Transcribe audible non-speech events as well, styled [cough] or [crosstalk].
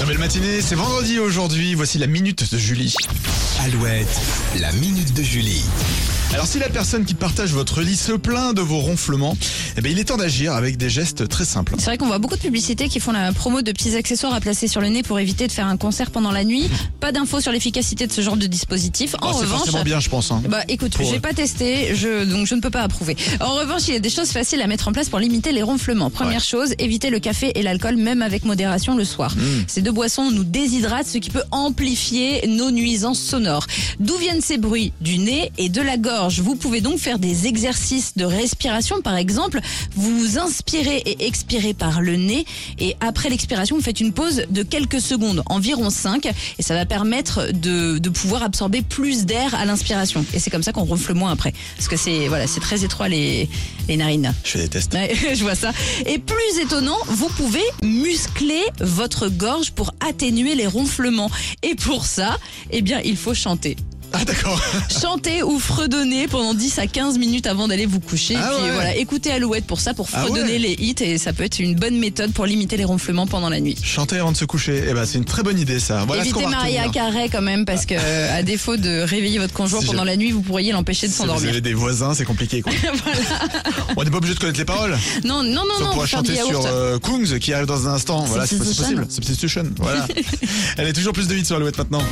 Très belle matinée, c'est vendredi aujourd'hui, voici la minute de Julie. Alouette, la minute de Julie. Alors si la personne qui partage votre lit se plaint de vos ronflements, eh bien il est temps d'agir avec des gestes très simples. C'est vrai qu'on voit beaucoup de publicités qui font la promo de petits accessoires à placer sur le nez pour éviter de faire un concert pendant la nuit. Pas d'infos sur l'efficacité de ce genre de dispositif. En c'est revanche, forcément bien je pense. hein. Bah écoute, j'ai eux. pas testé, je, donc je ne peux pas approuver. En revanche, il y a des choses faciles à mettre en place pour limiter les ronflements. Première Ouais. chose, éviter le café et l'alcool, même avec modération le soir. Mm. Ces deux boissons nous déshydratent, ce qui peut amplifier nos nuisances sonores. D'où viennent ces bruits? Du nez et de la gorge. Vous pouvez donc faire des exercices de respiration, par exemple. Vous inspirez et expirez par le nez et après l'expiration, vous faites une pause de quelques secondes, environ 5, et ça va permettre de, de pouvoir absorber plus d'air à l'inspiration. Et c'est comme ça qu'on ronfle moins après. Parce que c'est voilà, c'est très étroit les, les narines. Je tests. Ouais, [laughs] je vois ça. Et plus étonnant, vous pouvez muscler votre gorge pour atténuer les ronflements. Et pour ça, eh bien, il faut chanter. Ah d'accord. [laughs] Chanter ou fredonner pendant 10 à 15 minutes avant d'aller vous coucher. Ah et puis ouais. voilà, écoutez Alouette pour ça, pour Ah fredonner ouais. les hits. Et ça peut être une bonne méthode pour limiter les ronflements pendant la nuit. Chanter avant de se coucher, eh ben c'est une très bonne idée ça. Voilà Évitez Maria retenir. Carré quand même, parce que euh, à défaut de réveiller votre conjoint Si pendant la nuit, vous pourriez l'empêcher de Si vous s'endormir. avez des voisins, c'est compliqué quoi. [laughs] On n'est pas obligé de connaître les paroles. Non, non, non, on non, pourra faire du chanter sur euh, Kungs qui arrive dans un instant. Voilà, c'est possible. Substitution. Voilà. [laughs] Elle est toujours plus de vite sur Alouette maintenant.